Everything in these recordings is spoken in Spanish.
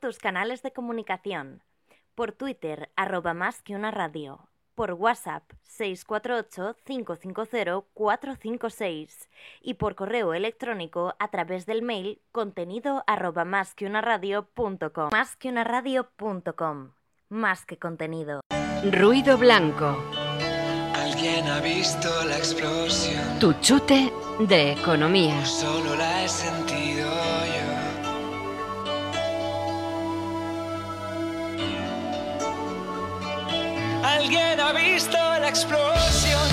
tus canales de comunicación. Por Twitter, arroba más que una radio. Por WhatsApp, 648-550-456. Y por correo electrónico a través del mail contenido arroba más que una radio.com. Más que una radio.com. Más que contenido. Ruido blanco. Alguien ha visto la explosión. Tu chute de economía. Solo la he sentido Alguien ha visto la explosión.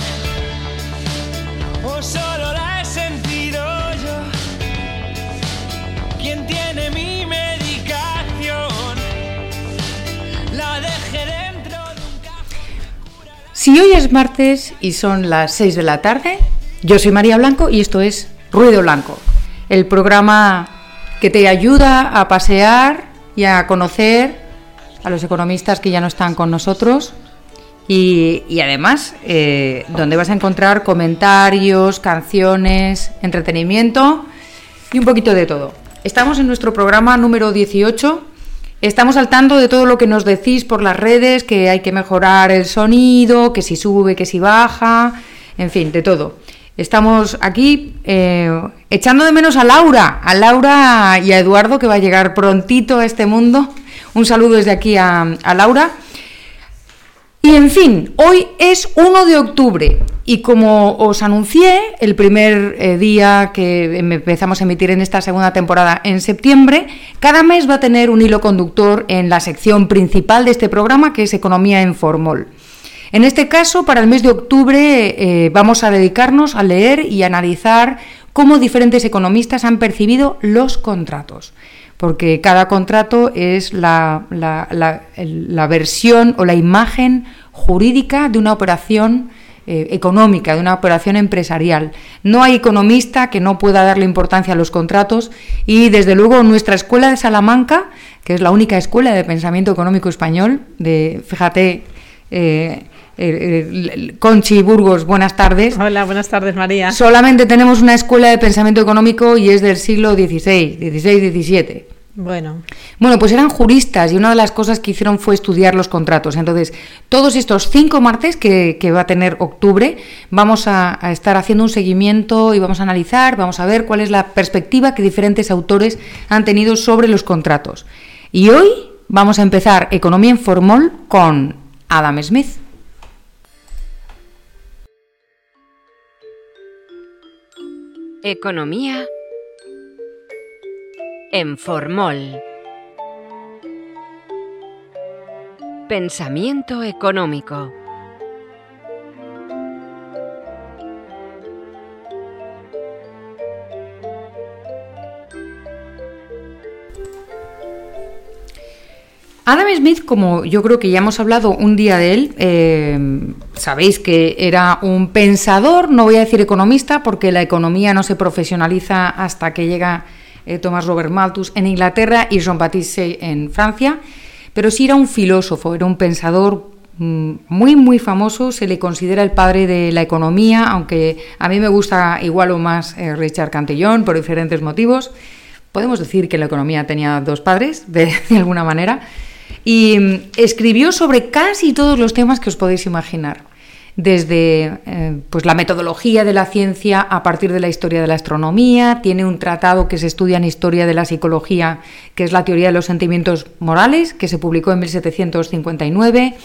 O solo la he sentido yo. ¿Quién tiene mi medicación? La dejé dentro de un cajón. Si hoy es martes y son las 6 de la tarde, yo soy María Blanco y esto es Ruido Blanco, el programa que te ayuda a pasear y a conocer a los economistas que ya no están con nosotros y, además eh, donde vas a encontrar comentarios, canciones, entretenimiento y un poquito de todo. Estamos en nuestro programa número 18. Estamos al tanto de todo lo que nos decís por las redes, que hay que mejorar el sonido, que si sube, que si baja, en fin, de todo. Estamos aquí eh, echando de menos a Laura, a Laura y a Eduardo, que va a llegar prontito a este mundo. Un saludo desde aquí a Laura. Y en fin, hoy es 1 de octubre y como os anuncié el primer eh, día que empezamos a emitir en esta segunda temporada en septiembre, cada mes va a tener un hilo conductor en la sección principal de este programa que es Economía en Formol. En este caso, para el mes de octubre eh, vamos a dedicarnos a leer y analizar cómo diferentes economistas han percibido los contratos porque cada contrato es la, la, la, versión o la imagen jurídica de una operación eh, económica, de una operación empresarial. No hay economista que no pueda darle importancia a los contratos y desde luego nuestra escuela de Salamanca, que es la única escuela de pensamiento económico español, de, fíjate, eh, Conchi Burgos, buenas tardes. Hola, buenas tardes, María. Solamente tenemos una escuela de pensamiento económico y es del siglo XVI, XVI, XVII. Bueno. Bueno, pues eran juristas y una de las cosas que hicieron fue estudiar los contratos. Entonces, todos estos cinco martes que, que va a tener octubre, vamos a, a, estar haciendo un seguimiento y vamos a analizar, vamos a ver cuál es la perspectiva que diferentes autores han tenido sobre los contratos. Y hoy vamos a empezar Economía en Formol con Adam Smith. Economía en Formol. Pensamiento económico. Adam Smith, como yo creo que ya hemos hablado un día de él, eh, sabéis que era un pensador, no voy a decir economista, porque la economía no se profesionaliza hasta que llega eh, Thomas Robert Malthus en Inglaterra y Jean-Baptiste en Francia, pero sí era un filósofo, era un pensador mm, muy, muy famoso, se le considera el padre de la economía, aunque a mí me gusta igual o más eh, Richard Cantillon por diferentes motivos. Podemos decir que la economía tenía dos padres, de, de alguna manera y mm, escribió sobre casi todos los temas que os podéis imaginar, desde eh, pues la metodología de la ciencia a partir de la historia de la astronomía, tiene un tratado que se estudia en historia de la psicología, que es la teoría de los sentimientos morales, que se publicó en 1759,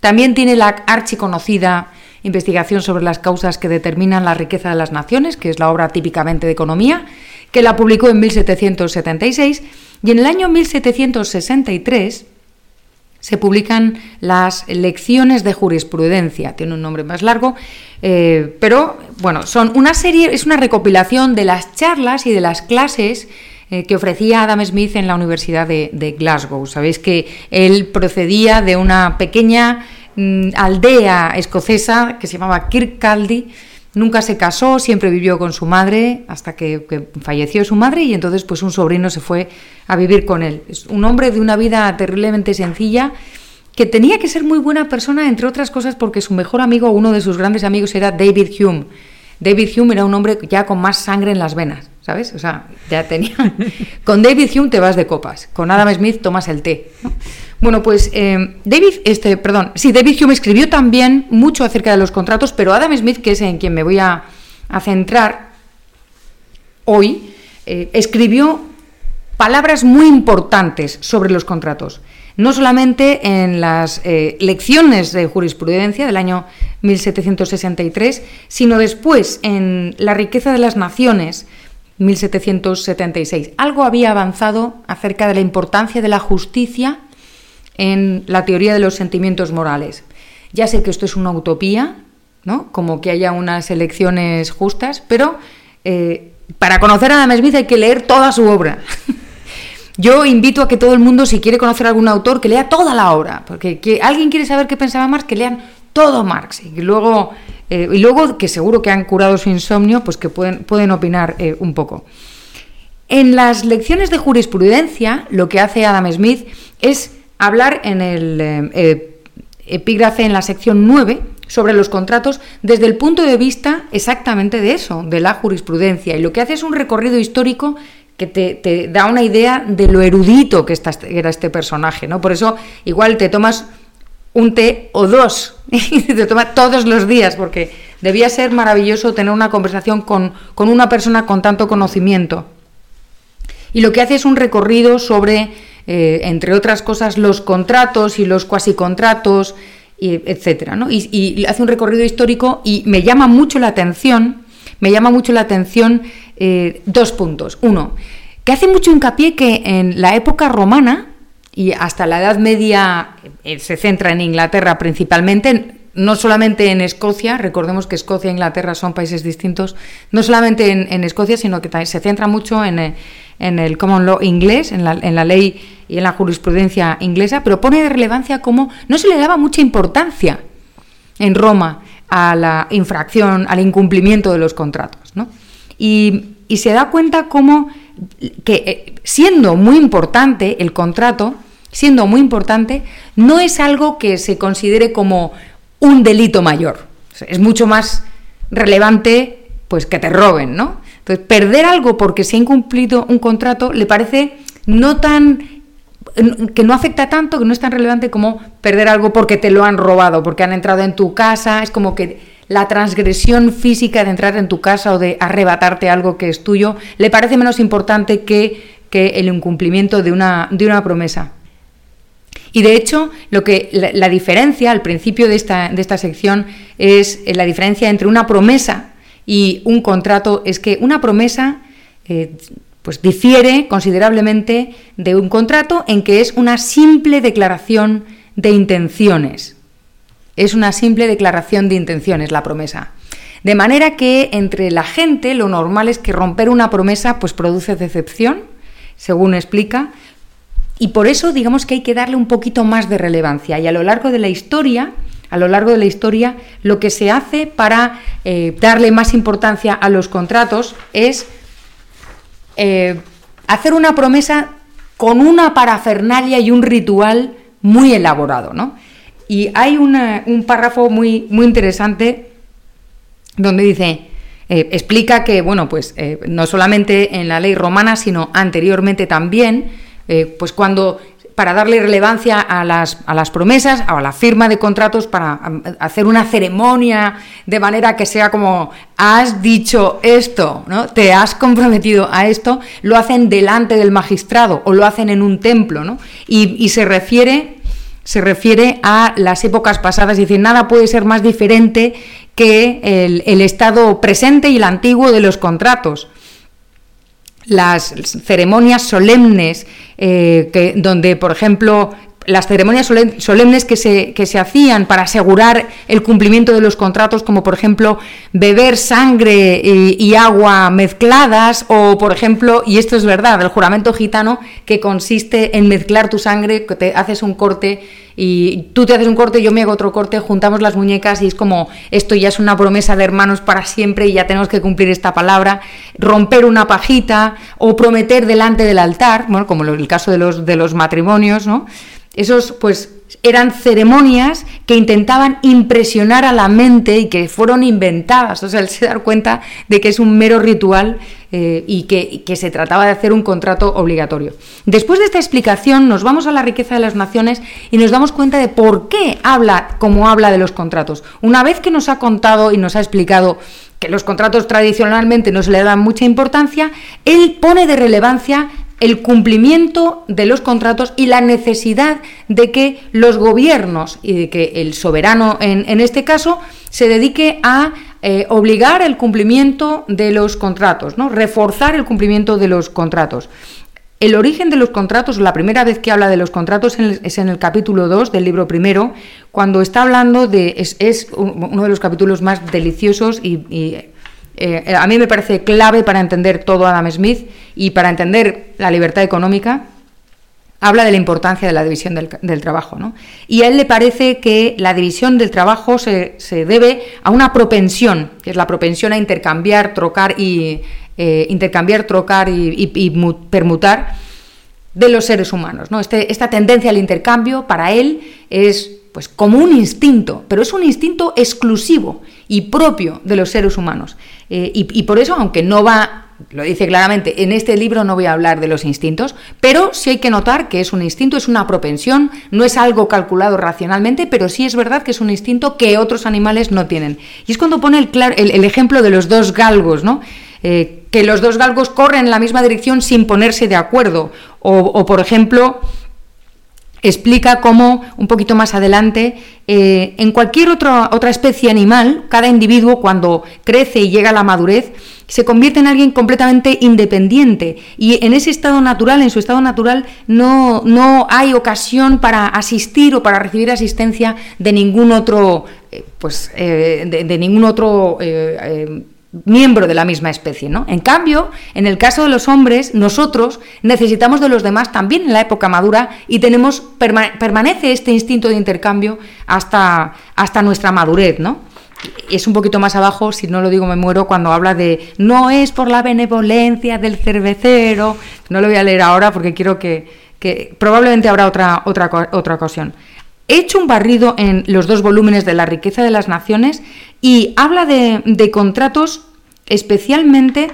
también tiene la archiconocida investigación sobre las causas que determinan la riqueza de las naciones, que es la obra típicamente de economía, que la publicó en 1776, y en el año 1763 se publican las lecciones de jurisprudencia, tiene un nombre más largo, eh, pero bueno, son una serie, es una recopilación de las charlas y de las clases eh, que ofrecía Adam Smith en la Universidad de, Glasgow. Sabéis que él procedía de una pequeña mm, aldea escocesa que se llamaba Kirkcaldy, Nunca se casó, siempre vivió con su madre hasta que, falleció su madre y entonces pues un sobrino se fue a vivir con él. Es un hombre de una vida terriblemente sencilla que tenía que ser muy buena persona, entre otras cosas porque su mejor amigo, uno de sus grandes amigos era David Hume. David Hume era un hombre ya con más sangre en las venas. ¿sabes? O sea, ya tenía... con David Hume te vas de copas, con Adam Smith tomas el té. Bueno, pues eh, David, este, perdón, sí, David Hume escribió también mucho acerca de los contratos, pero Adam Smith, que es en quien me voy a, centrar hoy, eh, escribió palabras muy importantes sobre los contratos. No solamente en las eh, lecciones de jurisprudencia del año 1763, sino después en La riqueza de las naciones, 1776. Algo había avanzado acerca de la importancia de la justicia en la teoría de los sentimientos morales. Ya sé que esto es una utopía, ¿no? Como que haya unas elecciones justas, pero eh, para conocer a Adam Smith hay que leer toda su obra. Yo invito a que todo el mundo, si quiere conocer a algún autor, que lea toda la obra, porque que alguien quiere saber qué pensaba Marx, que lean todo Marx y luego eh, y luego que seguro que han curado su insomnio, pues que pueden, pueden opinar eh, un poco. En las lecciones de jurisprudencia, lo que hace Adam Smith es hablar en el eh, epígrafe en la sección 9 sobre los contratos desde el punto de vista exactamente de eso, de la jurisprudencia. Y lo que hace es un recorrido histórico que te, da una idea de lo erudito que era este personaje, ¿no? Por eso igual te tomas un té o dos te toma todos los días, porque debía ser maravilloso tener una conversación con, con, una persona con tanto conocimiento. Y lo que hace es un recorrido sobre, eh, entre otras cosas, los contratos y los cuasicontratos, y etcétera, ¿no? y, y, hace un recorrido histórico y me llama mucho la atención, me llama mucho la atención eh, dos puntos. Uno, que hace mucho hincapié que en la época romana, y hasta la Edad Media eh, se centra en Inglaterra principalmente, no solamente en Escocia, recordemos que Escocia e Inglaterra son países distintos, no solamente en, Escocia, sino que se centra mucho en, eh, en el common law inglés, en la, en la, ley y en la jurisprudencia inglesa, pero pone de relevancia cómo no se le daba mucha importancia en Roma a la infracción, al incumplimiento de los contratos. ¿no? Y, y se da cuenta cómo que eh, siendo muy importante el contrato, siendo muy importante, no es algo que se considere como un delito mayor. Es mucho más relevante pues que te roben, ¿no? Entonces, perder algo porque se ha incumplido un contrato le parece no tan que no afecta tanto, que no es tan relevante como perder algo porque te lo han robado, porque han entrado en tu casa, es como que la transgresión física de entrar en tu casa o de arrebatarte algo que es tuyo le parece menos importante que, que el incumplimiento de una, de una promesa. Y de hecho, lo que la, diferencia al principio de esta, de esta sección es eh, la diferencia entre una promesa y un contrato, es que una promesa eh, pues difiere considerablemente de un contrato en que es una simple declaración de intenciones. Es una simple declaración de intenciones la promesa. De manera que entre la gente lo normal es que romper una promesa pues produce decepción, según explica, y por eso digamos que hay que darle un poquito más de relevancia. Y a lo largo de la historia, a lo largo de la historia, lo que se hace para eh, darle más importancia a los contratos es eh, hacer una promesa con una parafernalia y un ritual muy elaborado, ¿no? Y hay un párrafo muy, muy interesante donde dice, eh, explica que, bueno, pues no solamente en la ley romana, sino anteriormente también, eh, pues cuando para darle relevancia a las, a las promesas, a la firma de contratos, para hacer una ceremonia de manera que sea como has dicho esto, ¿no? Te has comprometido a esto, lo hacen delante del magistrado o lo hacen en un templo, ¿no? Y, se refiere se refiere a las épocas pasadas, es decir, nada puede ser más diferente que el, estado presente y el antiguo de los contratos. Las ceremonias solemnes, eh, que, donde, por ejemplo, las ceremonias solemnes que se, que se, hacían para asegurar el cumplimiento de los contratos, como por ejemplo beber sangre y, agua mezcladas, o por ejemplo, y esto es verdad, el juramento gitano, que consiste en mezclar tu sangre, que te haces un corte y tú te haces un corte, yo me hago otro corte, juntamos las muñecas y es como esto ya es una promesa de hermanos para siempre y ya tenemos que cumplir esta palabra, romper una pajita o prometer delante del altar, bueno, como el caso de los, de los matrimonios, ¿no? Esos, pues, eran ceremonias que intentaban impresionar a la mente y que fueron inventadas. O sea, él se da cuenta de que es un mero ritual eh, y, que, que se trataba de hacer un contrato obligatorio. Después de esta explicación, nos vamos a la riqueza de las naciones y nos damos cuenta de por qué habla como habla de los contratos. Una vez que nos ha contado y nos ha explicado que los contratos tradicionalmente no se le dan mucha importancia, él pone de relevancia el cumplimiento de los contratos y la necesidad de que los gobiernos y de que el soberano en, en este caso se dedique a eh, obligar el cumplimiento de los contratos, ¿no? reforzar el cumplimiento de los contratos. El origen de los contratos, la primera vez que habla de los contratos es en el capítulo 2 del libro primero, cuando está hablando de. Es, es uno de los capítulos más deliciosos y, y eh, a mí me parece clave para entender todo Adam Smith y para entender la libertad económica. Habla de la importancia de la división del, trabajo. ¿no? Y a él le parece que la división del trabajo se, se, debe a una propensión, que es la propensión a intercambiar, trocar y eh, intercambiar, trocar y, permutar de los seres humanos. ¿no? Este, esta tendencia al intercambio para él es pues como un instinto, pero es un instinto exclusivo y propio de los seres humanos. Eh, y, por eso, aunque no va, lo dice claramente, en este libro no voy a hablar de los instintos, pero sí hay que notar que es un instinto, es una propensión, no es algo calculado racionalmente, pero sí es verdad que es un instinto que otros animales no tienen. Y es cuando pone el, el, ejemplo de los dos galgos, ¿no? Eh, que los dos galgos corren en la misma dirección sin ponerse de acuerdo. O por ejemplo, explica cómo, un poquito más adelante, eh, en cualquier otra, otra especie animal, cada individuo cuando crece y llega a la madurez, se convierte en alguien completamente independiente. Y en ese estado natural, en su estado natural, no, no hay ocasión para asistir o para recibir asistencia de ningún otro, eh, pues, eh, de, ningún otro miembro de la misma especie, ¿no? En cambio, en el caso de los hombres, nosotros necesitamos de los demás también en la época madura y tenemos perma permanece este instinto de intercambio hasta, hasta nuestra madurez, ¿no? Es un poquito más abajo, si no lo digo me muero, cuando habla de no es por la benevolencia del cervecero. No lo voy a leer ahora porque quiero que, que probablemente habrá otra, otra, otra ocasión. He hecho un barrido en los dos volúmenes de La riqueza de las naciones y habla de, contratos especialmente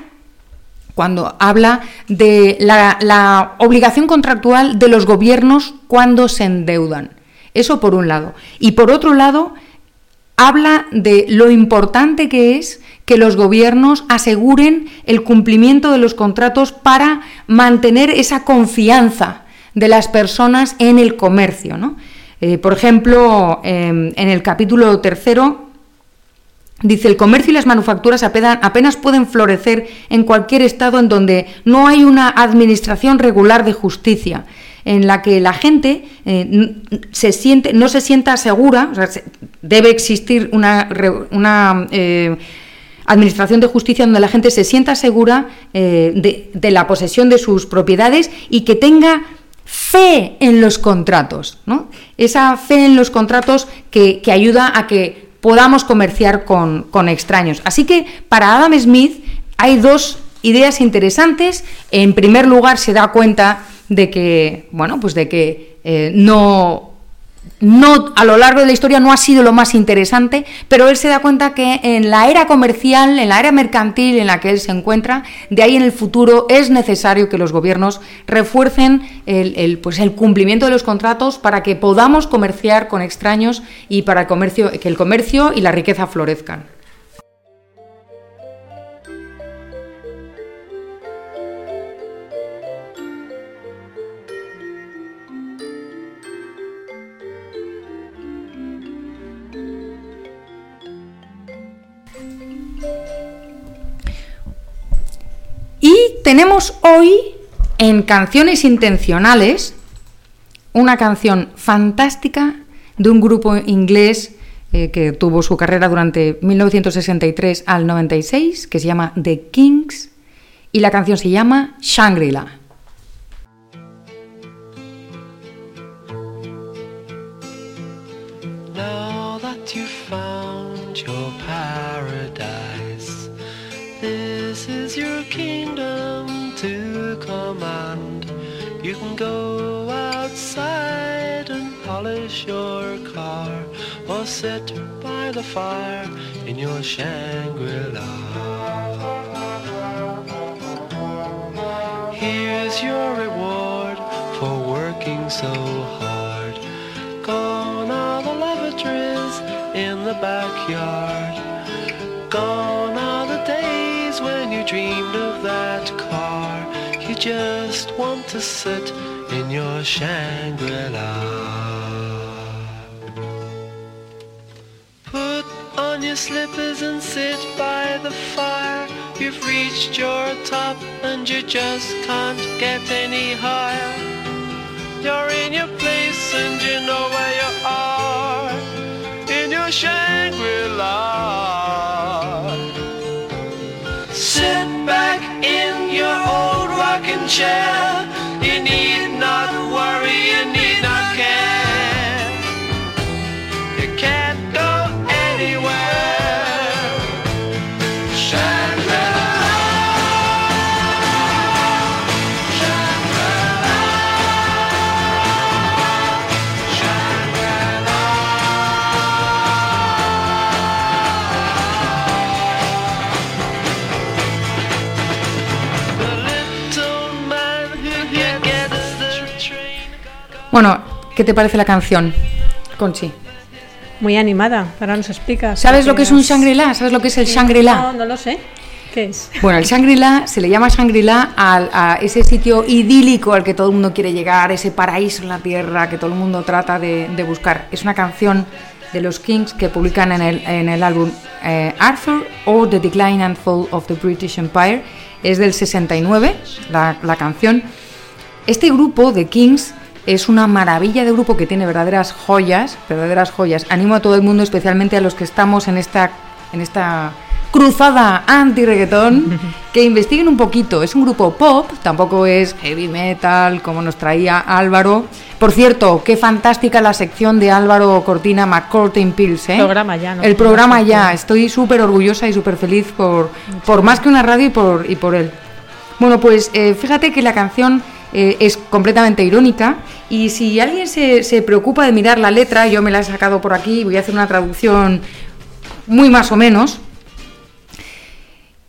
cuando habla de la, la, obligación contractual de los gobiernos cuando se endeudan. Eso por un lado. Y por otro lado, habla de lo importante que es que los gobiernos aseguren el cumplimiento de los contratos para mantener esa confianza de las personas en el comercio. ¿no? Eh, por ejemplo, eh, en el capítulo tercero dice, el comercio y las manufacturas apenas pueden florecer en cualquier estado en donde no hay una administración regular de justicia en la que la gente eh, se siente, no se sienta segura, debe existir una, eh, administración de justicia donde la gente se sienta segura de, la posesión de sus propiedades y que tenga fe en los contratos, ¿no? Esa fe en los contratos que, que ayuda a que podamos comerciar con, con, extraños. Así que para Adam Smith hay dos ideas interesantes. En primer lugar, se da cuenta de que, bueno, pues de que eh, no no a lo largo de la historia no ha sido lo más interesante, pero él se da cuenta que en la era comercial, en la era mercantil en la que él se encuentra, de ahí en el futuro es necesario que los gobiernos refuercen el, el, pues el cumplimiento de los contratos para que podamos comerciar con extraños y para el comercio, que el comercio y la riqueza florezcan. Tenemos hoy en Canciones Intencionales una canción fantástica de un grupo inglés eh, que tuvo su carrera durante 1963 al 96, que se llama The Kings, y la canción se llama Shangri-La. to command. You can go outside and polish your car or sit by the fire in your Shangri-La. Here's your reward for working so hard. Gone are the lavatories in the backyard. Gone are the days when you dreamed of that car. Just want to sit in your Shangri-La. Put on your slippers and sit by the fire. You've reached your top and you just can't get any higher. You're in your place and you know where you are. In your Shangri-La. You need not worry, you need not care. You can't go anywhere. Bueno, ¿qué te parece la canción, Conchi? Muy animada, ahora nos explicas. ¿Sabes lo que es un Shangri-La? ¿Sabes lo que es el No, Shangri-La? no lo sé. ¿Qué es? Bueno, el Shangri-La se le llama Shangri-La al- a, ese sitio idílico al que todo el mundo quiere llegar, ese paraíso en la tierra que todo el mundo trata de, de buscar. Es una canción de los Kings que publican en el, en el álbum eh, Arthur or The Decline and Fall of the British Empire. Es del 69, la, la canción. Este grupo de Kings es una maravilla de grupo que tiene verdaderas joyas, verdaderas joyas. Animo a todo el mundo, especialmente a los que estamos en esta, en esta cruzada anti-reggaetón, que investiguen un poquito. Es un grupo pop, tampoco es heavy metal como nos traía Álvaro. Por cierto, qué fantástica la sección de Álvaro Cortina McCourtain Pills, ¿eh? Programa ya, ¿no? El programa ya. Estoy súper orgullosa y súper feliz por, por más que una radio y por, y por él. Bueno, pues eh, fíjate que la canción eh, es completamente irónica y si alguien se, se preocupa de mirar la letra, yo me la he sacado por aquí, voy a hacer una traducción muy más o menos.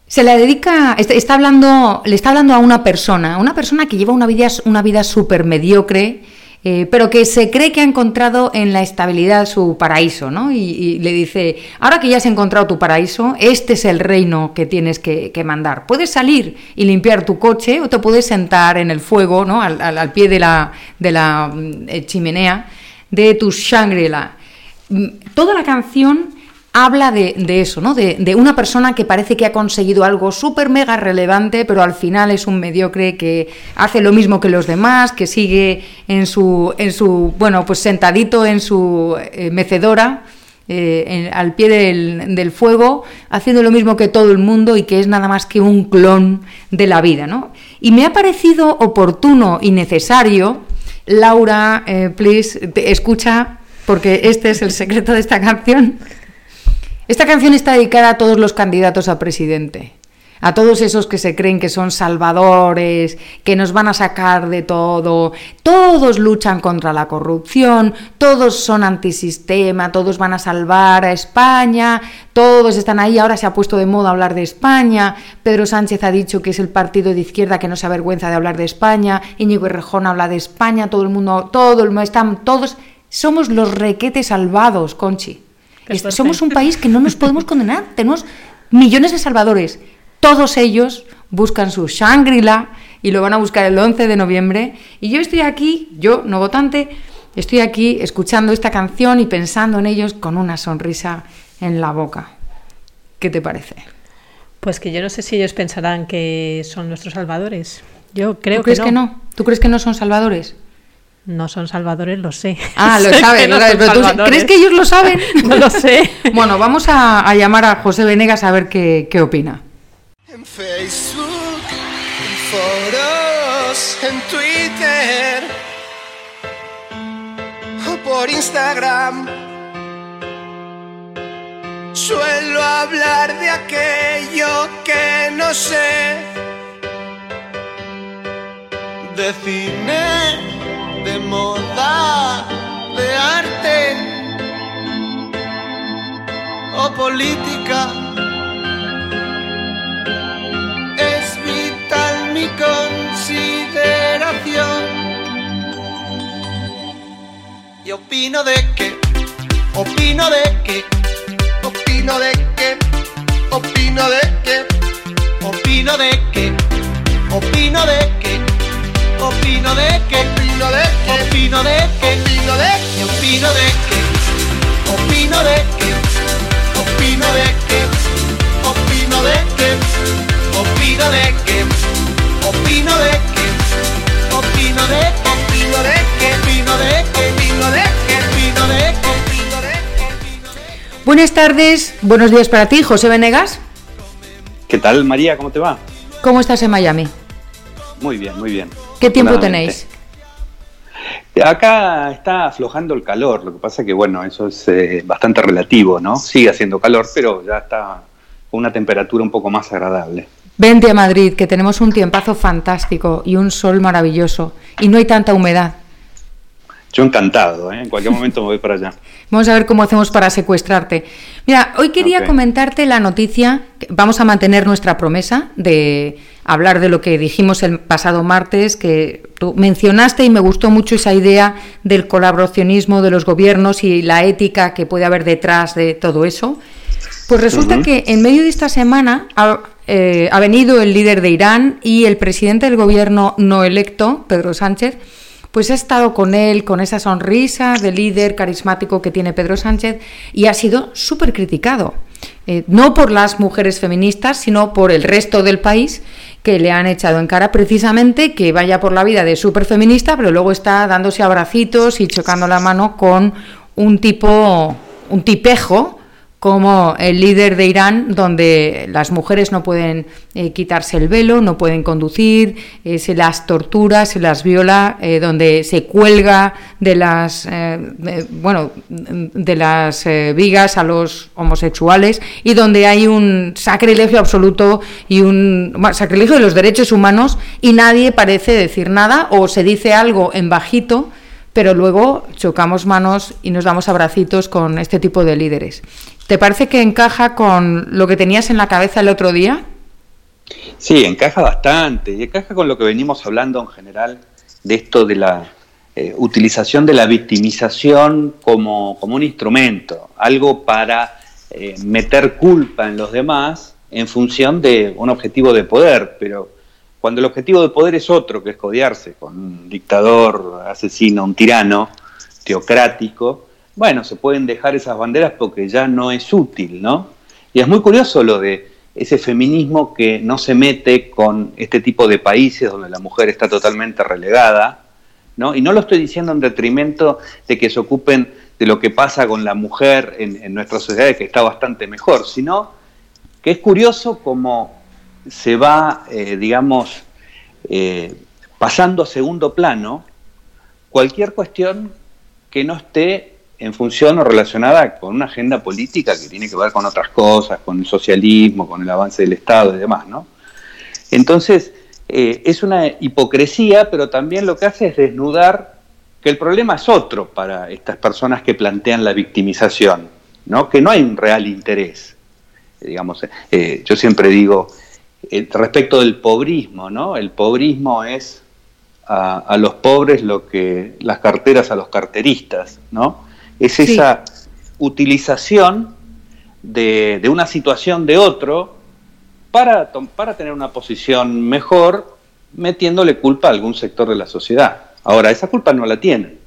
Se la dedica, está, está hablando, le está hablando a una persona, a una persona que lleva una vida, una vida súper mediocre, eh, pero que se cree que ha encontrado en la estabilidad su paraíso, ¿no? Y, le dice, ahora que ya has encontrado tu paraíso, este es el reino que tienes que, mandar. Puedes salir y limpiar tu coche o te puedes sentar en el fuego, ¿no? Al, pie de la, de la mm, eh, chimenea de tu Shangri-La. Mm, Toda la canción habla de, eso, ¿no? De, una persona que parece que ha conseguido algo súper mega relevante, pero al final es un mediocre que hace lo mismo que los demás, que sigue en su, en su bueno, pues sentadito en su eh, mecedora. eh, en- al pie del, del fuego, haciendo lo mismo que todo el mundo y que es nada más que un clon de la vida. ¿no? Y me ha parecido oportuno y necesario, Laura, eh, please, te- escucha, porque este es el secreto de esta canción. Esta canción está dedicada a todos los candidatos a presidente, a todos esos que se creen que son salvadores, que nos van a sacar de todo, todos luchan contra la corrupción, todos son antisistema, todos van a salvar a España, todos están ahí, ahora se ha puesto de moda hablar de España, Pedro Sánchez ha dicho que es el partido de izquierda que no se avergüenza de hablar de España, Íñigo Errejón habla de España, todo el mundo, todo el mundo, están todos, somos los requetes salvados, Conchi. Es- somos un país que no nos podemos condenar. Tenemos millones de salvadores. Todos ellos buscan su Shangri-La y lo van a buscar el 11 de noviembre. Y yo estoy aquí, yo, no votante, estoy aquí escuchando esta canción y pensando en ellos con una sonrisa en la boca. ¿Qué te parece? Pues que yo no sé si ellos pensarán que son nuestros salvadores. Yo creo ¿Tú crees que, no? ¿Tú crees que no son salvadores? No son salvadores, lo sé. Ah, lo Sé sabes, no pero tú- salvadores. ¿crees que ellos lo saben? No lo sé. Bueno, vamos a, a llamar a José Venegas a ver qué, qué opina. En Facebook, en foros, en Twitter o por Instagram. Suelo hablar de aquello que no sé. De cine, de moda, de arte o política. Es vital mi consideración. Y opino de qué, opino de que, opino de que, opino de que, opino de que, opino de que, opino de que. Opino de opino de que, opino de que, opino de que, opino de que, opino de que, opino de que, opino de que, opino de que, opino de que, opino de que, opino de que, opino de que, opino de que, opino de que. Buenas tardes, buenos días para ti, José Venegas. ¿Qué tal, María? ¿Cómo te va? ¿Cómo estás en Miami? Muy bien, muy bien. ¿Qué tiempo tenéis? Acá está aflojando el calor, lo que pasa que, bueno, eso es eh, bastante relativo, ¿no? Sigue haciendo calor, pero ya está con una temperatura un poco más agradable. Vente a Madrid, que tenemos un tiempazo fantástico y un sol maravilloso. Y no hay tanta humedad. Yo encantado, ¿eh? En cualquier momento me voy para allá. Vamos a ver cómo hacemos para secuestrarte. Mira, hoy quería comentarte la noticia. Vamos a mantener nuestra promesa de hablar de lo que dijimos el pasado martes, que tú mencionaste y me gustó mucho esa idea del colaboracionismo de los gobiernos y la ética que puede haber detrás de todo eso. Pues resulta que en medio de esta semana ha, eh, ha venido el líder de Irán y el presidente del gobierno no electo, Pedro Sánchez, pues ha estado con él, con esa sonrisa de líder carismático que tiene Pedro Sánchez, y ha sido súper criticado. Eh, no por las mujeres feministas, sino por el resto del país que le han echado en cara precisamente que vaya por la vida de súper feminista, pero luego está dándose abracitos y chocando la mano con un tipo, un tipejo como el líder de Irán, donde las mujeres no pueden eh, quitarse el velo, no pueden conducir, eh, se las tortura, se las viola, eh, donde se cuelga de las bueno de las vigas a los homosexuales y donde hay un sacrilegio absoluto y un sacrilegio de los derechos humanos y nadie parece decir nada o se dice algo en bajito pero luego chocamos manos y nos damos abracitos con este tipo de líderes. ¿Te parece que encaja con lo que tenías en la cabeza el otro día? Sí, encaja bastante y encaja con lo que venimos hablando en general de esto de la eh, utilización de la victimización como, como un instrumento, algo para eh, meter culpa en los demás en función de un objetivo de poder, pero cuando el objetivo de poder es otro, que es codearse con un dictador, asesino, un tirano, teocrático, bueno, se pueden dejar esas banderas porque ya no es útil, ¿no? Y es muy curioso lo de ese feminismo que no se mete con este tipo de países donde la mujer está totalmente relegada, ¿no? Y no lo estoy diciendo en detrimento de que se ocupen de lo que pasa con la mujer en, en nuestra sociedad, que está bastante mejor, sino que es curioso cómo se va, eh, digamos, eh, pasando a segundo plano cualquier cuestión que no esté en función o relacionada con una agenda política que tiene que ver con otras cosas, con el socialismo, con el avance del Estado y demás, ¿no? Entonces, eh, es una hipocresía, pero también lo que hace es desnudar que el problema es otro para estas personas que plantean la victimización, ¿no? Que no hay un real interés. Digamos, eh, yo siempre digo, eh, respecto del pobrismo, ¿no? El pobrismo es a, a los pobres lo que las carteras a los carteristas, ¿no? Es Sí. esa utilización de, de una situación de otro para, para tener una posición mejor, metiéndole culpa a algún sector de la sociedad. Ahora, esa culpa no la tienen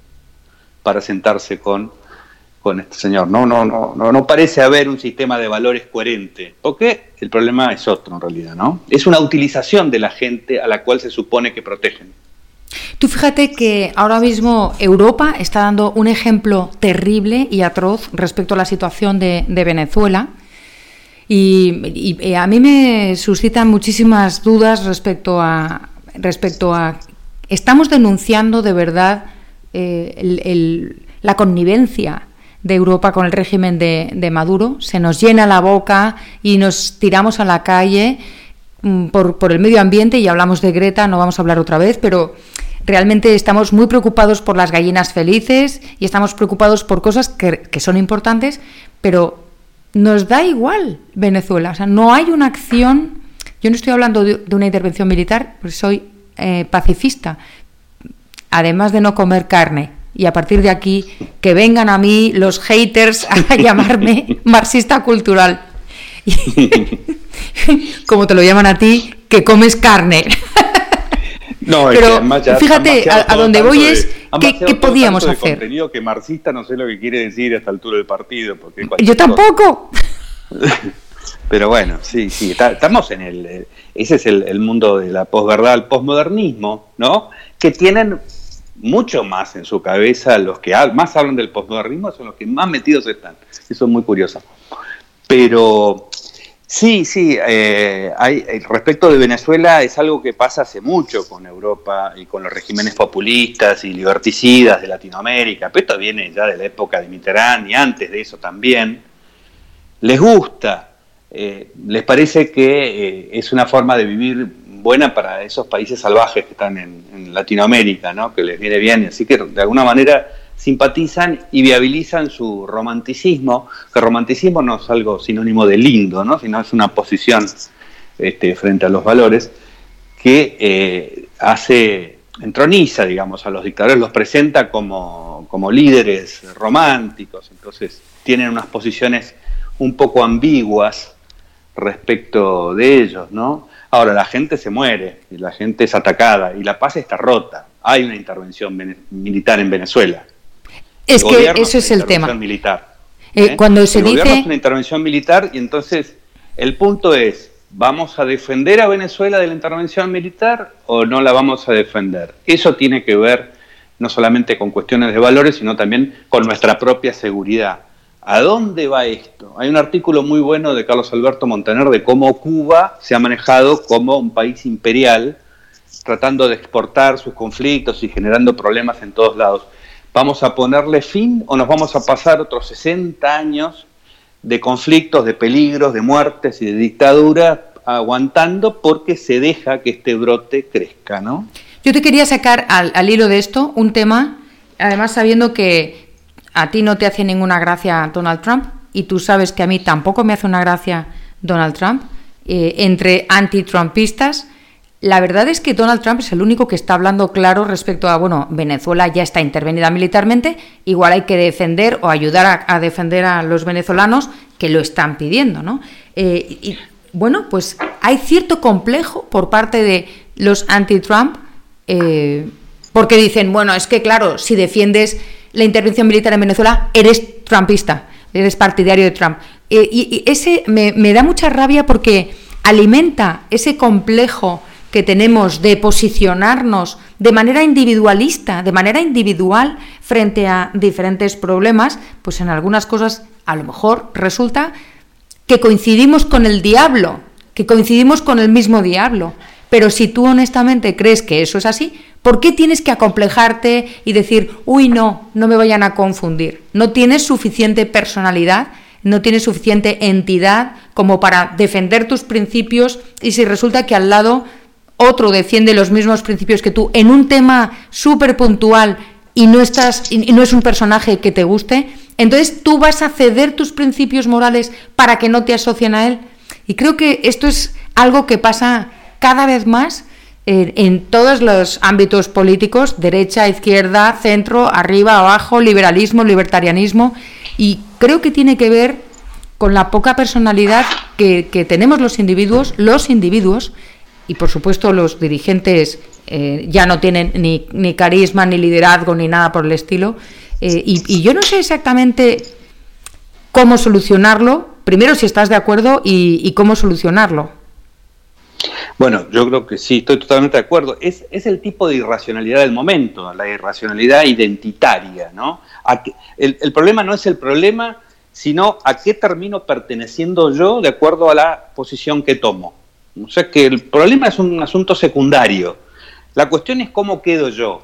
para sentarse con, con este señor. No, no, no, no, no parece haber un sistema de valores coherente, porque el problema es otro en realidad, ¿no? Es una utilización de la gente a la cual se supone que protegen. Tú fíjate que ahora mismo Europa está dando un ejemplo terrible y atroz respecto a la situación de, Venezuela. Y, y a mí me suscitan muchísimas dudas respecto a, respecto a ¿estamos denunciando de verdad eh, la connivencia de Europa con el régimen de, de Maduro? Se nos llena la boca y nos tiramos a la calle mm, por, por el medio ambiente y hablamos de Greta, no vamos a hablar otra vez, pero realmente estamos muy preocupados por las gallinas felices y estamos preocupados por cosas que, que son importantes, pero nos da igual Venezuela. O sea, no hay una acción. Yo no estoy hablando de, de una intervención militar, porque soy eh, pacifista. Además de no comer carne. Y a partir de aquí, que vengan a mí los haters a llamarme marxista cultural. Como te lo llaman a ti, que comes carne. No, es que Pero ya han fíjate, a, a donde voy de- es, ¿qué, podíamos hacer? contenido que marxista no sé lo que quiere decir a esta altura del partido. Porque Yo tampoco. Pero bueno, sí, sí, está- estamos en el... eh, Ese es el, el mundo de la posverdad, el posmodernismo, ¿no? Que tienen mucho más en su cabeza los que más hablan del posmodernismo, son los que más metidos están. Eso es muy curioso. Pero sí, sí, eh, hay, eh, respecto de Venezuela es algo que pasa hace mucho con Europa y con los regímenes populistas y liberticidas de Latinoamérica. Pero esto viene ya de la época de Mitterrand y antes de eso también les gusta, eh, les parece que eh, es una forma de vivir buena para esos países salvajes que están en, en Latinoamérica, ¿no? que les viene bien, así que de alguna manera simpatizan y viabilizan su romanticismo, que romanticismo no es algo sinónimo de lindo, ¿no? sino es una posición este, frente a los valores que eh, hace, entroniza, digamos, a los dictadores, los presenta como, como líderes románticos, entonces tienen unas posiciones un poco ambiguas respecto de ellos, ¿no? Ahora, la gente se muere, y la gente es atacada, y la paz está rota. Hay una intervención militar en Venezuela. Es El que eso es el tema. Militar, Eh, ¿eh? cuando se el gobierno dice- es una intervención militar y entonces el punto es, ¿vamos a defender a Venezuela de la intervención militar o no la vamos a defender? Eso tiene que ver no solamente con cuestiones de valores, sino también con nuestra propia seguridad. ¿A dónde va esto? Hay un artículo muy bueno de Carlos Alberto Montaner de cómo Cuba se ha manejado como un país imperial, tratando de exportar sus conflictos y generando problemas en todos lados. ¿Vamos a ponerle fin o nos vamos a pasar otros 60 años de conflictos, de peligros, de muertes y de dictadura aguantando porque se deja que este brote crezca, ¿no? Yo te quería sacar al, hilo de esto un tema, además sabiendo que a ti no te hace ninguna gracia Donald Trump y tú sabes que a mí tampoco me hace una gracia Donald Trump, eh, entre anti-trumpistas. La verdad es que Donald Trump es el único que está hablando claro respecto a, bueno, Venezuela ya está intervenida militarmente, igual hay que defender o ayudar a, defender a los venezolanos que lo están pidiendo, ¿no? Eh, y bueno, pues hay cierto complejo por parte de los anti-Trump eh, porque dicen, bueno, es que claro, si defiendes la intervención militar en Venezuela, eres trumpista, eres partidario de Trump. Eh, y, y ese me da mucha rabia porque alimenta ese complejo que tenemos de posicionarnos de manera individualista, de manera individual frente a diferentes problemas, pues en algunas cosas a lo mejor resulta que coincidimos con el diablo, que coincidimos con el mismo diablo. Pero si tú honestamente crees que eso es así, ¿por qué tienes que acomplejarte y decir, uy, no, no me vayan a confundir? No tienes suficiente personalidad, no tienes suficiente entidad como para defender tus principios y si resulta que al lado otro defiende los mismos principios que tú en un tema súper puntual y no estás y no es un personaje que te guste, entonces tú vas a ceder tus principios morales para que no te asocien a él. Y creo que esto es algo que pasa cada vez más en, en todos los ámbitos políticos, derecha, izquierda, centro, arriba, abajo, liberalismo, libertarianismo, y creo que tiene que ver con la poca personalidad que tenemos los individuos, los individuos, y por supuesto los dirigentes eh, ya no tienen ni, carisma, ni liderazgo, ni nada por el estilo. Eh, y, yo no sé exactamente cómo solucionarlo. Primero, si estás de acuerdo y, cómo solucionarlo. Bueno, yo creo que sí, estoy totalmente de acuerdo. Es, el tipo de irracionalidad del momento, la irracionalidad identitaria, ¿no? El, el problema no es el problema, sino a qué termino perteneciendo yo de acuerdo a la posición que tomo. O sea que el problema es un asunto secundario. La cuestión es cómo quedo yo.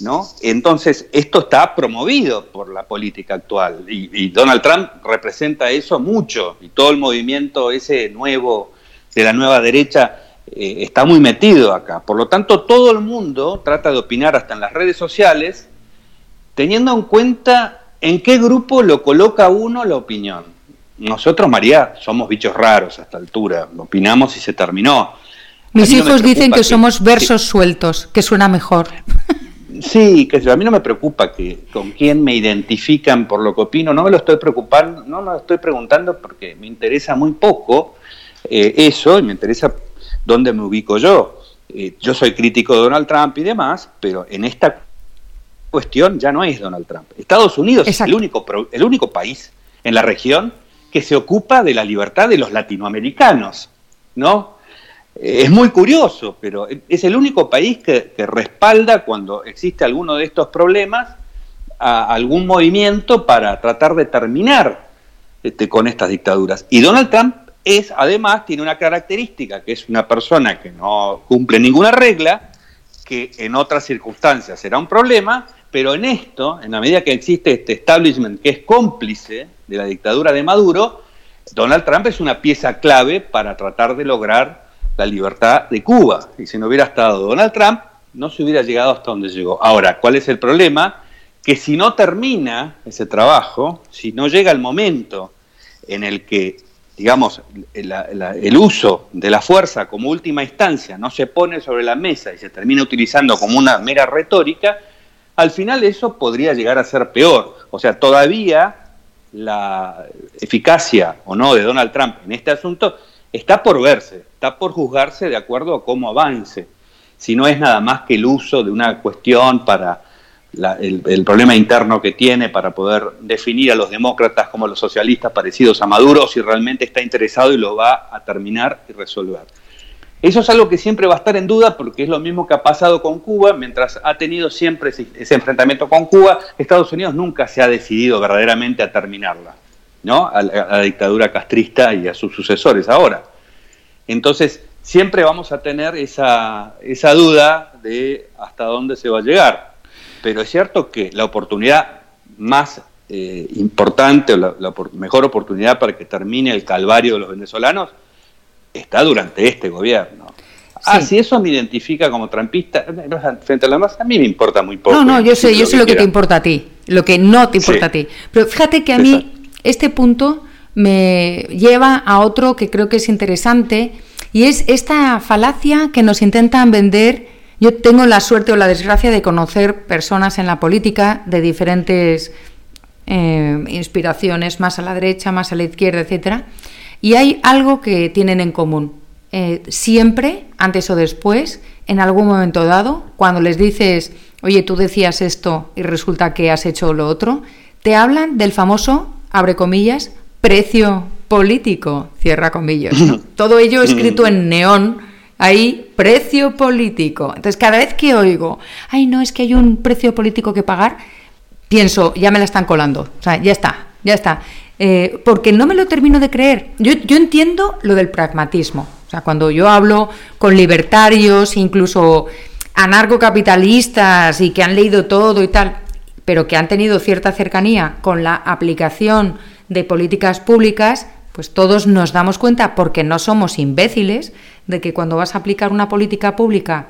¿no? Entonces, esto está promovido por la política actual y, Donald Trump representa eso mucho y todo el movimiento ese nuevo de la nueva derecha eh, está muy metido acá. Por lo tanto, todo el mundo trata de opinar hasta en las redes sociales teniendo en cuenta en qué grupo lo coloca uno la opinión. Nosotros, María, somos bichos raros a esta altura. Opinamos y se terminó. Mis no hijos dicen que somos versos sueltos, que suena mejor. Sí, que a mí no me preocupa que con quién me identifican por lo que opino, no me lo estoy preocupando, no me lo estoy preguntando porque me interesa muy poco eh, eso y me interesa dónde me ubico yo. Eh, yo soy crítico de Donald Trump y demás, pero en esta cuestión ya no es Donald Trump. Estados Unidos es el único, el único país en la región que se ocupa de la libertad de los latinoamericanos, ¿no? Eh, Es muy curioso, pero es el único país que, respalda cuando existe alguno de estos problemas a algún movimiento para tratar de terminar este, con estas dictaduras. Y Donald Trump es, además, tiene una característica, que es una persona que no cumple ninguna regla, que en otras circunstancias será un problema, pero en esto, en la medida que existe este establishment que es cómplice de la dictadura de Maduro, Donald Trump es una pieza clave para tratar de lograr la libertad de Cuba. Y si no hubiera estado Donald Trump, no se hubiera llegado hasta donde llegó. Ahora, ¿cuál es el problema? Que si no termina ese trabajo, si no llega el momento en el que, digamos, el uso de la fuerza como última instancia no se pone sobre la mesa y se termina utilizando como una mera retórica, al final eso podría llegar a ser peor. O sea, todavía la eficacia o no de Donald Trump en este asunto está por verse, está por juzgarse de acuerdo a cómo avance. Si no es nada más que el uso de una cuestión para la- el, problema interno que tiene para poder definir a los demócratas como los socialistas parecidos a Maduro, si realmente está interesado y lo va a terminar y resolver. Eso es algo que siempre va a estar en duda porque es lo mismo que ha pasado con Cuba, mientras ha tenido siempre ese, enfrentamiento con Cuba, Estados Unidos nunca se ha decidido verdaderamente a terminarla, ¿no? A la, dictadura castrista y a sus sucesores ahora. Entonces, siempre vamos a tener esa, esa duda de hasta dónde se va a llegar. Pero es cierto que la oportunidad más eh, importante o la, mejor oportunidad para que termine el calvario de los venezolanos está durante este gobierno. Ah, si eso me identifica como trampista, eh, frente a lo demás, a mí me importa muy poco. No, no, yo sé, yo sé lo que te importa a ti, lo que no te importa Sí. a ti. Pero fíjate que a mí este punto me lleva a otro que creo que es interesante y es esta falacia que nos intentan vender. Yo tengo la suerte o la desgracia de conocer personas en la política de diferentes eh, inspiraciones, más a la derecha, más a la izquierda, etcétera, y hay algo que tienen en común. Eh, siempre, antes o después, en algún momento dado, cuando les dices, oye, tú decías esto y resulta que has hecho lo otro, te hablan del famoso, abre comillas, precio político, cierra comillas. ¿no? Todo ello escrito en neón, ahí, precio político. Entonces, cada vez que oigo, ay, no, es que hay un precio político que pagar, pienso, ya me la están colando. O sea, ya está, ya está. Eh, porque no me lo termino de creer. Yo, entiendo lo del pragmatismo. O sea, cuando yo hablo con libertarios, incluso anarcocapitalistas y que han leído todo y tal, pero que han tenido cierta cercanía con la aplicación de políticas públicas, pues todos nos damos cuenta, porque no somos imbéciles, de que cuando vas a aplicar una política pública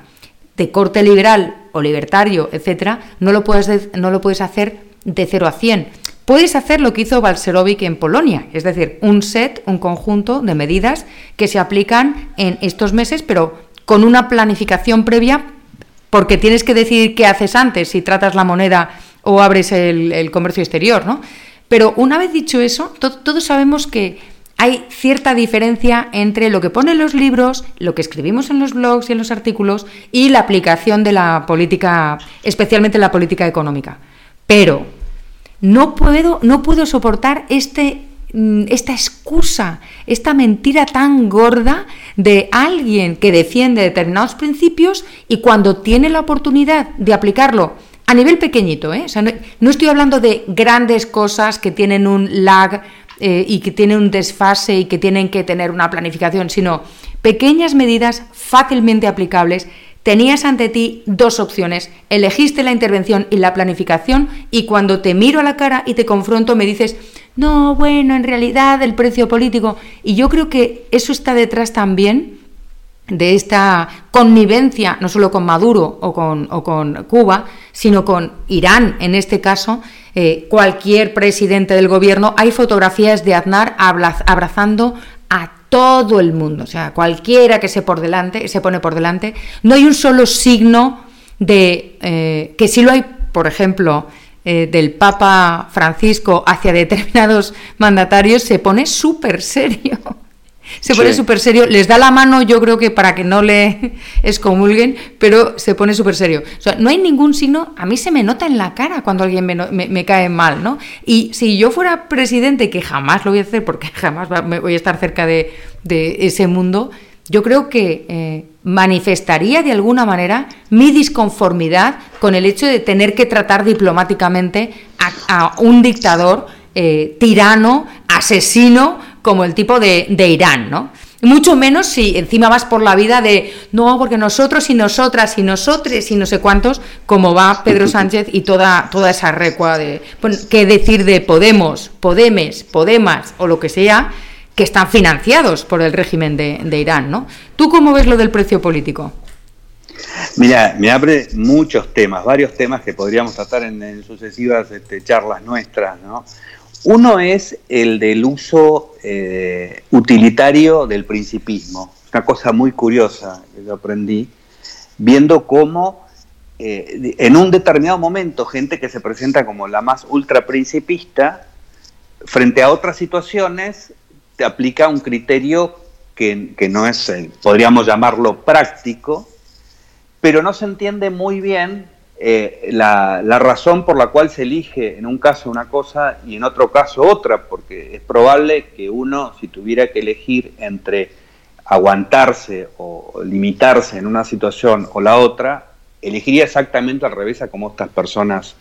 de corte liberal o libertario, etcétera, no lo puedes de- no lo puedes hacer de 0 a 100. Puedes hacer lo que hizo Balcerowicz en Polonia, es decir, un set, un conjunto de medidas que se aplican en estos meses, pero con una planificación previa, porque tienes que decidir qué haces antes, si tratas la moneda o abres el, comercio exterior, ¿no? Pero una vez dicho eso, to- todos sabemos que hay cierta diferencia entre lo que ponen los libros, lo que escribimos en los blogs y en los artículos y la aplicación de la política, especialmente la política económica. Pero no puedo, no puedo soportar este, mm, esta excusa, esta mentira tan gorda de alguien que defiende determinados principios y cuando tiene la oportunidad de aplicarlo a nivel pequeñito, ¿eh? No estoy hablando de grandes cosas que tienen un lag eh, y que tienen un desfase y que tienen que tener una planificación, sino pequeñas medidas fácilmente aplicables Tenías ante ti dos opciones, elegiste la intervención y la planificación y cuando te miro a la cara y te confronto me dices, no, bueno, en realidad el precio político. Y yo creo que eso está detrás también de esta connivencia, no solo con Maduro o con, o con Cuba, sino con Irán en este caso, eh, cualquier presidente del gobierno, hay fotografías de Aznar abra- abrazando a todo el mundo, o sea, cualquiera que se por delante, se pone por delante, no hay un solo signo de eh, que sí lo hay, por ejemplo, eh, del Papa Francisco hacia determinados mandatarios, se pone súper serio. Se pone Sí. súper serio, les da la mano, yo creo que para que no le excomulguen, pero se pone súper serio. O sea, no hay ningún signo, a mí se me nota en la cara cuando alguien me, no- me- me cae mal, ¿no? Y si yo fuera presidente, que jamás lo voy a hacer porque jamás voy a estar cerca de, de ese mundo, yo creo que eh, manifestaría de alguna manera mi disconformidad con el hecho de tener que tratar diplomáticamente a, a un dictador eh, tirano, asesino, como el tipo de, de Irán, ¿no? Mucho menos si encima vas por la vida de no, porque nosotros y nosotras y nosotres y no sé cuántos, como va Pedro Sánchez y toda, toda esa recua de. Bueno, ¿Qué decir de Podemos, Podemes, Podemas o lo que sea, que están financiados por el régimen de, de Irán, ¿no? ¿Tú cómo ves lo del precio político? Mira, me abre muchos temas, varios temas que podríamos tratar en, en sucesivas este, charlas nuestras, ¿no? Uno es el del uso eh, utilitario del principismo. Una cosa muy curiosa que yo aprendí, viendo cómo eh, en un determinado momento gente que se presenta como la más ultra principista, frente a otras situaciones, te aplica un criterio que, que no es, podríamos llamarlo práctico, pero no se entiende muy bien eh, la, razón por la cual se elige en un caso una cosa y en otro caso otra, porque es probable que uno, si tuviera que elegir entre aguantarse o limitarse en una situación o la otra, elegiría exactamente al revés a como estas personas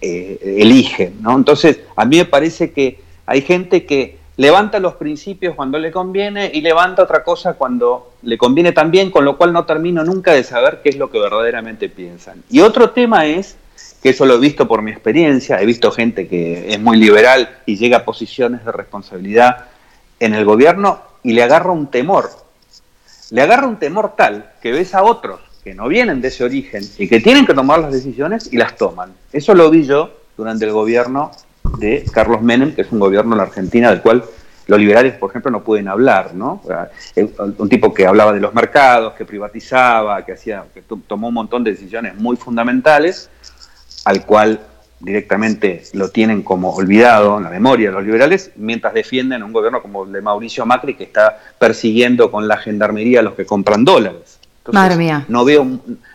eh, eligen. ¿no? Entonces, a mí me parece que hay gente que levanta los principios cuando le conviene y levanta otra cosa cuando le conviene también, con lo cual no termino nunca de saber qué es lo que verdaderamente piensan. Y otro tema es, que eso lo he visto por mi experiencia, he visto gente que es muy liberal y llega a posiciones de responsabilidad en el gobierno y le agarra un temor. Le agarra un temor tal que ves a otros que no vienen de ese origen y que tienen que tomar las decisiones y las toman. Eso lo vi yo durante el gobierno de Carlos Menem, que es un gobierno en la Argentina del cual los liberales, por ejemplo, no pueden hablar, ¿no? Un tipo que hablaba de los mercados, que privatizaba, que hacía, que to- tomó un montón de decisiones muy fundamentales, al cual directamente lo tienen como olvidado en la memoria de los liberales, mientras defienden un gobierno como el de Mauricio Macri, que está persiguiendo con la gendarmería a los que compran dólares. Entonces, Madre mía. No veo,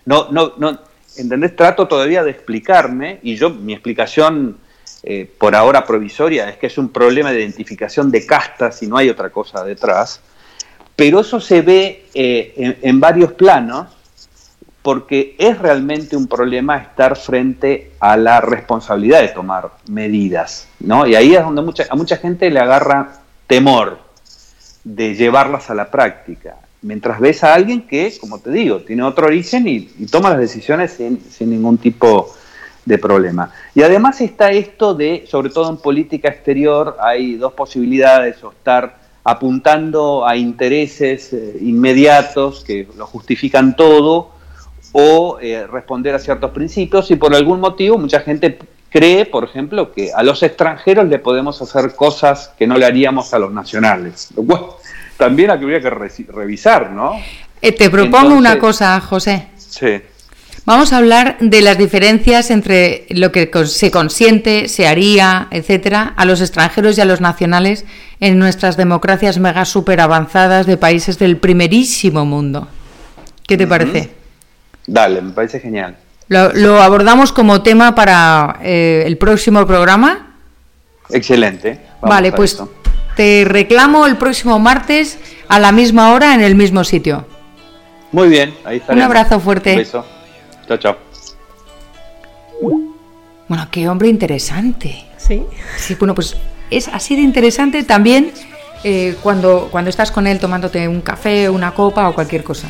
no, no, no, ¿entendés? Trato todavía de explicarme, y yo, mi explicación eh, por ahora provisoria es que es un problema de identificación de castas y no hay otra cosa detrás, pero eso se ve eh, en, varios planos porque es realmente un problema estar frente a la responsabilidad de tomar medidas, ¿no? Y ahí es donde mucha, a mucha gente le agarra temor de llevarlas a la práctica, mientras ves a alguien que, como te digo, tiene otro origen y, y toma las decisiones sin, sin ningún tipo de problema. Y además está esto de, sobre todo en política exterior, hay dos posibilidades, o estar apuntando a intereses eh, inmediatos que lo justifican todo, o eh, responder a ciertos principios, y por algún motivo mucha gente cree, por ejemplo, que a los extranjeros le podemos hacer cosas que no le haríamos a los nacionales. Lo cual también habría que re- revisar, ¿no? Eh, te propongo una cosa, José. Sí. Vamos a hablar de las diferencias entre lo que se consiente, se haría, etcétera, a los extranjeros y a los nacionales en nuestras democracias mega super avanzadas de países del primerísimo mundo. ¿Qué te parece? Dale, me parece genial. Lo, lo abordamos como tema para eh, el próximo programa. Excelente. Vamos vale, pues esto. te reclamo el próximo martes a la misma hora en el mismo sitio. Muy bien, ahí está. Un abrazo fuerte. Un beso. Chao, chao. Bueno, qué hombre interesante. Sí. Sí, bueno, pues es así de interesante también eh, cuando, cuando estás con él tomándote un café, una copa o cualquier cosa.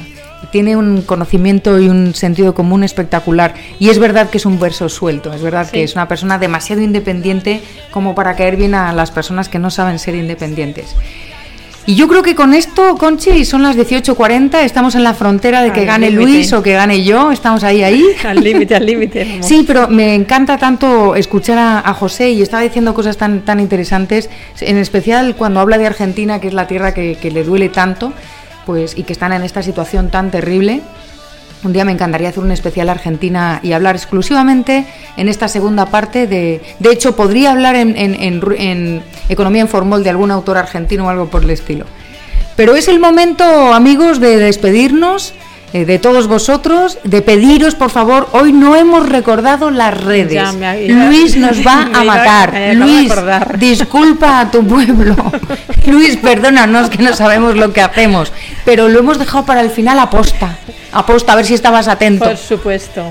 Tiene un conocimiento y un sentido común espectacular. Y es verdad que es un verso suelto, es verdad que es una persona demasiado independiente como para caer bien a las personas que no saben ser independientes. Y yo creo que con esto, Conchi, son las 18.40, estamos en la frontera de que Al gane límite. Luis o que gane yo, estamos ahí, ahí. Al límite, al límite. Sí, pero me encanta tanto escuchar a, a José y estaba diciendo cosas tan, tan interesantes, en especial cuando habla de Argentina, que es la tierra que, que le duele tanto, pues y que están en esta situación tan terrible. Un día me encantaría hacer un especial Argentina y hablar exclusivamente en esta segunda parte de... De hecho, podría hablar en, en- en Economía en Formol de algún autor argentino o algo por el estilo. Pero es el momento, amigos, de despedirnos eh, de todos vosotros, de pediros, por favor, hoy no hemos recordado las redes. Ya me Luis nos va a matar. me Luis, disculpa a tu pueblo. Luis, perdónanos que no sabemos lo que hacemos, pero lo hemos dejado para el final aposta. Aposta, a ver si estabas atento. Por supuesto.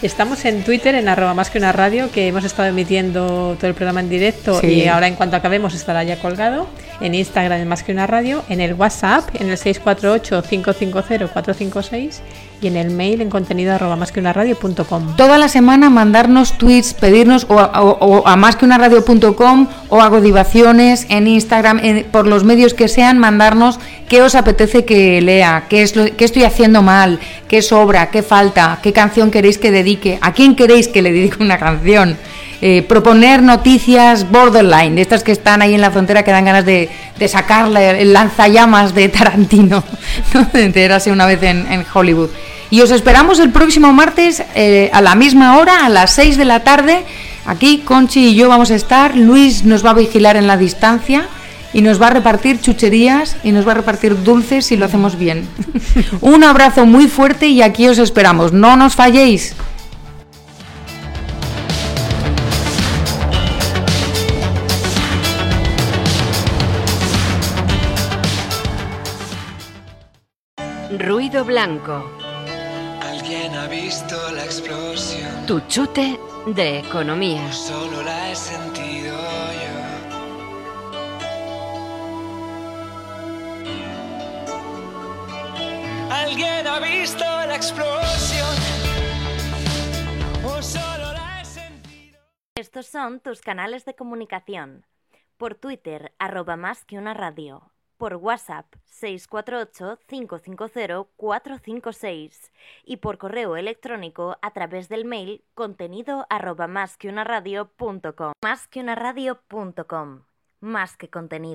Estamos en Twitter, en arroba más que una radio, que hemos estado emitiendo todo el programa en directo Sí. y ahora en cuanto acabemos estará ya colgado. En Instagram, en más que una radio. En el WhatsApp, en el 648-550-456. Y en el mail, en contenido arroba más que una radio.com. Toda la semana mandarnos tweets, pedirnos o, a- o- a más que una radio.com o a Godivaciones en Instagram, en- por los medios que sean, mandarnos qué os apetece que lea, qué, es lo, qué estoy haciendo mal, qué sobra, qué falta, qué canción queréis que dedique, a quién queréis que le dedique una canción. Eh, proponer noticias borderline, de estas que están ahí en la frontera que dan ganas de, de sacarle el lanzallamas de Tarantino, ¿no? de enterarse una vez en, Hollywood. Y os esperamos el próximo martes eh, a la misma hora, a las 6 de la tarde. Aquí Conchi y yo vamos a estar. Luis nos va a vigilar en la distancia y nos va a repartir chucherías y nos va a repartir dulces si lo hacemos bien. Un abrazo muy fuerte y aquí os esperamos. No nos falléis. Ruido blanco. Alguien ha visto la explosión. Tu chute de economía. Solo la he sentido yo. Alguien ha visto la explosión. O solo la he sentido. Estos son tus canales de comunicación. Por Twitter, arroba más que una radio. Por WhatsApp, 648-550-456. Y por correo electrónico a través del mail contenido arroba más que. Más que una. Más que contenido.